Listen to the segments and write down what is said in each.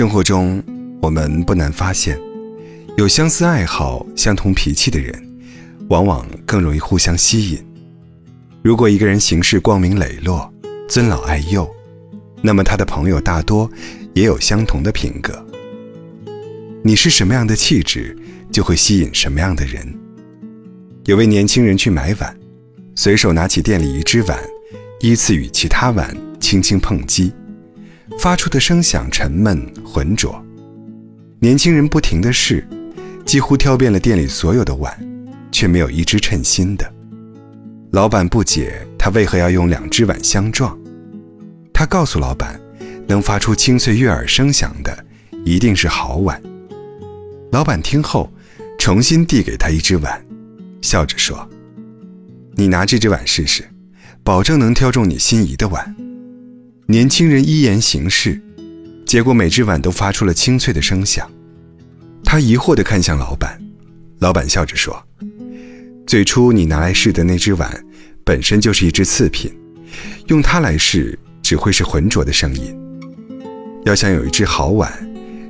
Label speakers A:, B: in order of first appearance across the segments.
A: 生活中，我们不难发现，有相似爱好、相同脾气的人，往往更容易互相吸引。如果一个人行事光明磊落、尊老爱幼，那么他的朋友大多也有相同的品格。你是什么样的气质，就会吸引什么样的人。有位年轻人去买碗，随手拿起店里一只碗，依次与其他碗轻轻碰击。发出的声响沉闷浑浊，年轻人不停的试，几乎挑遍了店里所有的碗，却没有一只称心的。老板不解他为何要用两只碗相撞，他告诉老板，能发出清脆悦耳声响的，一定是好碗。老板听后，重新递给他一只碗，笑着说：“你拿这只碗试试，保证能挑中你心仪的碗。”年轻人依言行事，结果每只碗都发出了清脆的声响。他疑惑地看向老板，老板笑着说：“最初你拿来试的那只碗，本身就是一只次品，用它来试只会是浑浊的声音。要想有一只好碗，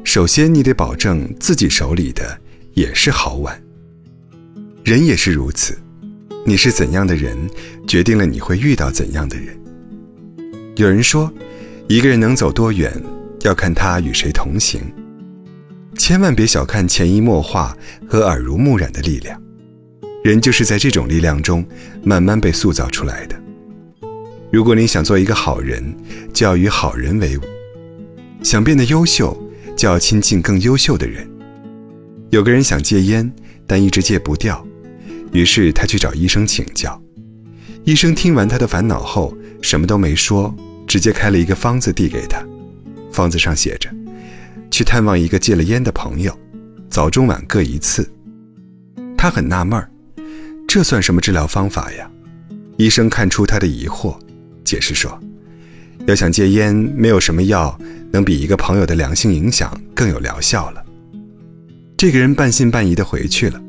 A: 首先你得保证自己手里的也是好碗。人也是如此，你是怎样的人，决定了你会遇到怎样的人。”有人说，一个人能走多远，要看他与谁同行。千万别小看潜移默化和耳濡目染的力量，人就是在这种力量中慢慢被塑造出来的。如果你想做一个好人，就要与好人为伍；想变得优秀，就要亲近更优秀的人。有个人想戒烟，但一直戒不掉，于是他去找医生请教。医生听完他的烦恼后，什么都没说。直接开了一个方子递给他，方子上写着：“去探望一个戒了烟的朋友，早中晚各一次。”他很纳闷儿，这算什么治疗方法呀？医生看出他的疑惑，解释说：“要想戒烟，没有什么药能比一个朋友的良性影响更有疗效了。”这个人半信半疑的回去了。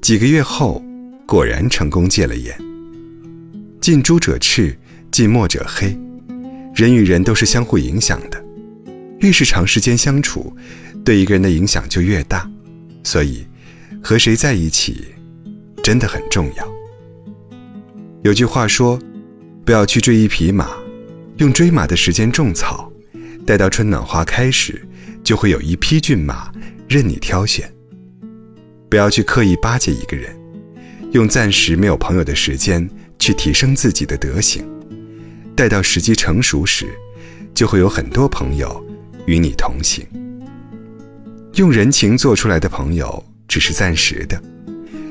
A: 几个月后，果然成功戒了烟。近朱者赤，近墨者黑。人与人都是相互影响的，越是长时间相处，对一个人的影响就越大。所以，和谁在一起，真的很重要。有句话说：“不要去追一匹马，用追马的时间种草，待到春暖花开时，就会有一匹骏马任你挑选。”不要去刻意巴结一个人，用暂时没有朋友的时间去提升自己的德行。待到时机成熟时，就会有很多朋友与你同行。用人情做出来的朋友只是暂时的，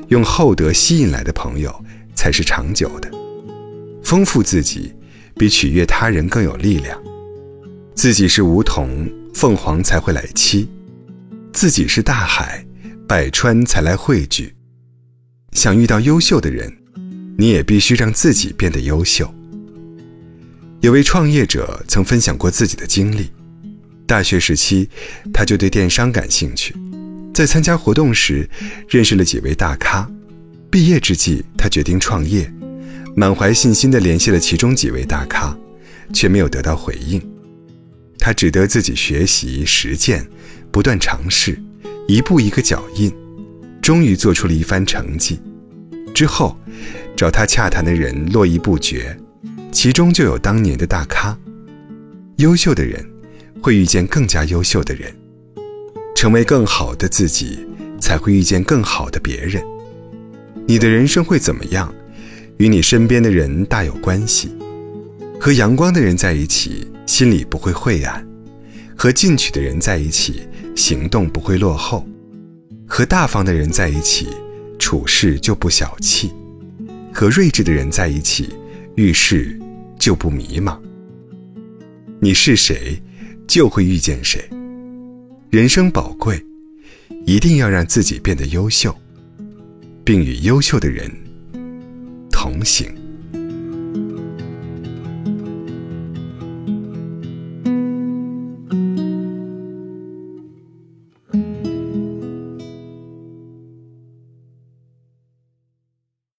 A: 用厚德吸引来的朋友才是长久的。丰富自己，比取悦他人更有力量。自己是梧桐，凤凰才会来栖；自己是大海，百川才来汇聚。想遇到优秀的人，你也必须让自己变得优秀。有位创业者曾分享过自己的经历：大学时期，他就对电商感兴趣，在参加活动时认识了几位大咖。毕业之际，他决定创业，满怀信心地联系了其中几位大咖，却没有得到回应。他只得自己学习实践，不断尝试，一步一个脚印，终于做出了一番成绩。之后，找他洽谈的人络绎不绝。其中就有当年的大咖。优秀的人会遇见更加优秀的人，成为更好的自己，才会遇见更好的别人。你的人生会怎么样，与你身边的人大有关系。和阳光的人在一起，心里不会晦暗；和进取的人在一起，行动不会落后；和大方的人在一起，处事就不小气；和睿智的人在一起，遇事。就不迷茫。你是谁，就会遇见谁。人生宝贵，一定要让自己变得优秀，并与优秀的人同行。